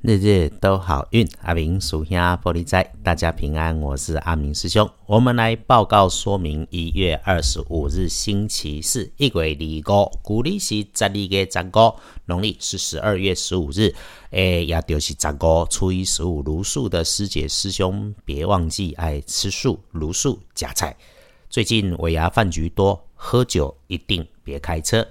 日日都好运，阿明属下玻璃仔，大家平安。我是阿明师兄，我们来报告说明。一月二十五日星期四，一月二五，古历是十二月十五，农历是十二月十五日。诶，也就是十五初一十五，如素的师姐师兄，别忘记爱吃素、如素、夹菜。最近尾牙饭局多，喝酒一定别开车。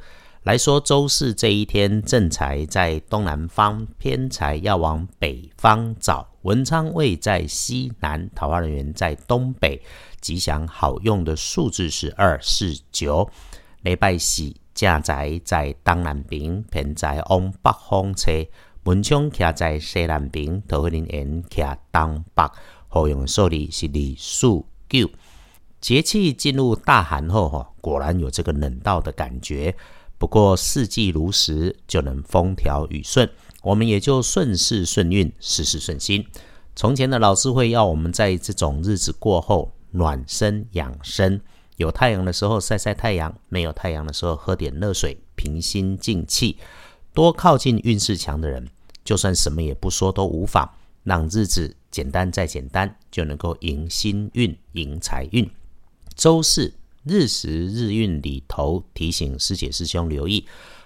来说周四这一天，正财在东南方，偏财要往北方找。文昌位在西南，桃花人员在东北。吉祥好用的数字是二四九。礼拜四正宅在东南边，偏财往北方车。文昌徛在西南边，桃花人员徛东北。好用的数字是二四九。节气进入大寒后，哈，果然有这个冷到的感觉。不过四季如时，就能风调雨顺，我们也就顺势顺运，事事顺心。从前的老师会要我们在这种日子过后暖身养生，有太阳的时候晒晒太阳，没有太阳的时候喝点热水，平心静气，多靠近运势强的人，就算什么也不说都无妨，让日子简单再简单，就能够迎新运、迎财运。周四。日时日运里头提醒师姐师兄留意，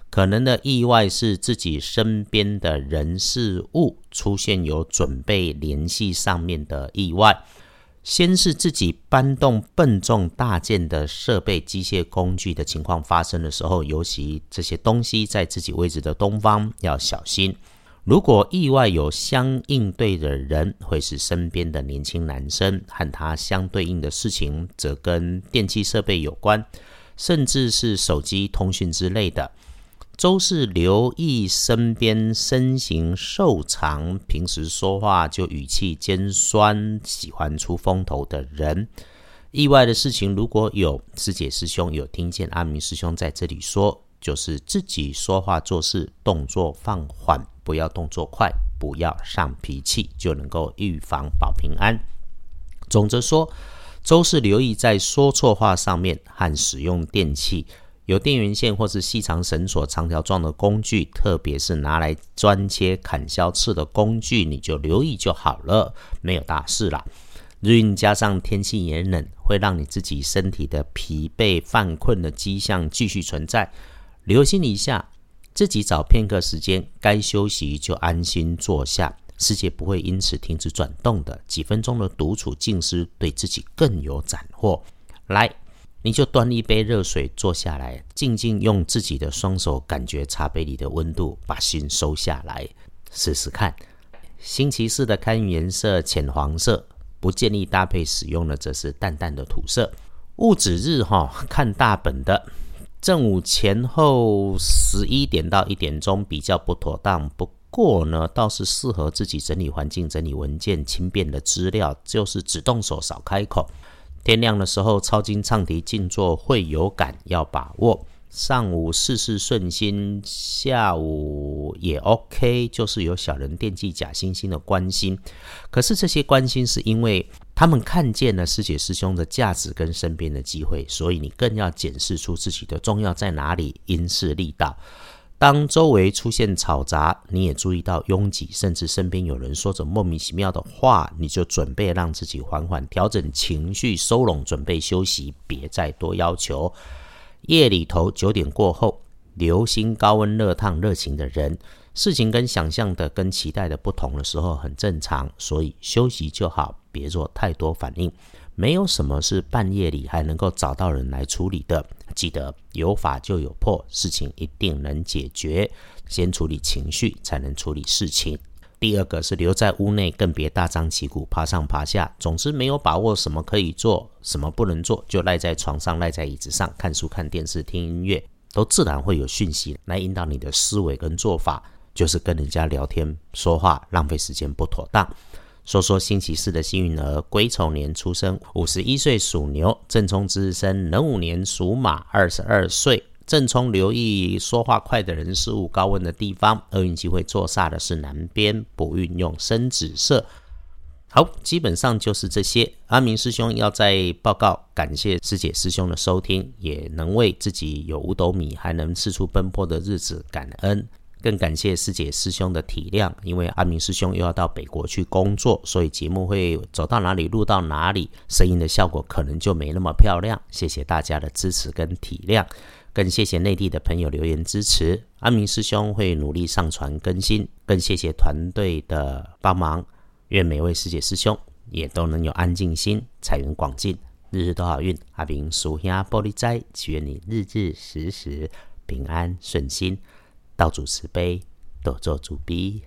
可能的意外是自己身边的人事物出现有准备联系上面的意外。先是自己搬动笨重大件的设备、机械工具的情况发生的时候，尤其这些东西在自己位置的东方要小心。如果意外有相应对的人，会是身边的年轻男生，和他相对应的事情，则跟电器设备有关，甚至是手机通讯之类的。周四留意身边身形瘦长、平时说话就语气尖酸、喜欢出风头的人。意外的事情如果有，师姐师兄有听见阿明师兄在这里说，就是自己说话做事动作放缓。不要动作快，不要上脾气，就能够预防保平安。总之说，周四留意在说错话上面和使用电器，有电源线或是细长绳索、长条状的工具，特别是拿来钻切、砍削刺的工具，你就留意就好了，没有大事啦。日运加上天气炎冷，会让你自己身体的疲惫、犯困的迹象继续存在，留心一下。自己找片刻时间，该休息就安心坐下，世界不会因此停止转动的。几分钟的独处静思，对自己更有斩获。来，你就端一杯热水，坐下来，静静用自己的双手感觉茶杯里的温度，把心收下来，试试看。星期四的开运颜色浅黄色，不建议搭配使用的则是淡淡的土色。戊子日哈，看大本的。正午前后十一点到一点钟比较不妥当，不过呢，倒是适合自己整理环境、整理文件、轻便的资料，就是只动手少开口。天亮的时候抄经唱题静坐会有感，要把握。上午事事顺心，下午也 OK，就是有小人惦记假惺惺的关心。可是这些关心是因为他们看见了师姐师兄的价值跟身边的机会，所以你更要检视出自己的重要在哪里，因势利导。当周围出现嘈杂，你也注意到拥挤，甚至身边有人说着莫名其妙的话，你就准备让自己缓缓调整情绪，收拢，准备休息，别再多要求。夜里头九点过后，流心高温热烫热情的人，事情跟想象的、跟期待的不同的时候很正常，所以休息就好，别做太多反应。没有什么是半夜里还能够找到人来处理的。记得有法就有破，事情一定能解决。先处理情绪，才能处理事情。第二个是留在屋内，更别大张旗鼓爬上爬下。总之没有把握什么可以做，什么不能做，就赖在床上、赖在椅子上看书、看电视、听音乐，都自然会有讯息来引导你的思维跟做法。就是跟人家聊天说话，浪费时间不妥当。说说星期四的幸运儿，癸丑年出生，五十一岁属牛，正冲之日生，壬午年属马，二十二岁。正冲留意说话快的人事物高温的地方，厄运机会坐煞的是南边，不运用深紫色。好，基本上就是这些。阿明师兄要在报告，感谢师姐师兄的收听，也能为自己有五斗米还能四处奔波的日子感恩。更感谢师姐师兄的体谅，因为阿明师兄又要到北国去工作，所以节目会走到哪里录到哪里，声音的效果可能就没那么漂亮。谢谢大家的支持跟体谅，更谢谢内地的朋友留言支持。阿明师兄会努力上传更新，更谢谢团队的帮忙。愿每位师姐师兄也都能有安静心，财源广进，日日都好运。阿明属下玻璃斋，祈愿你日日时时平安顺心。道主慈悲，多做主逼。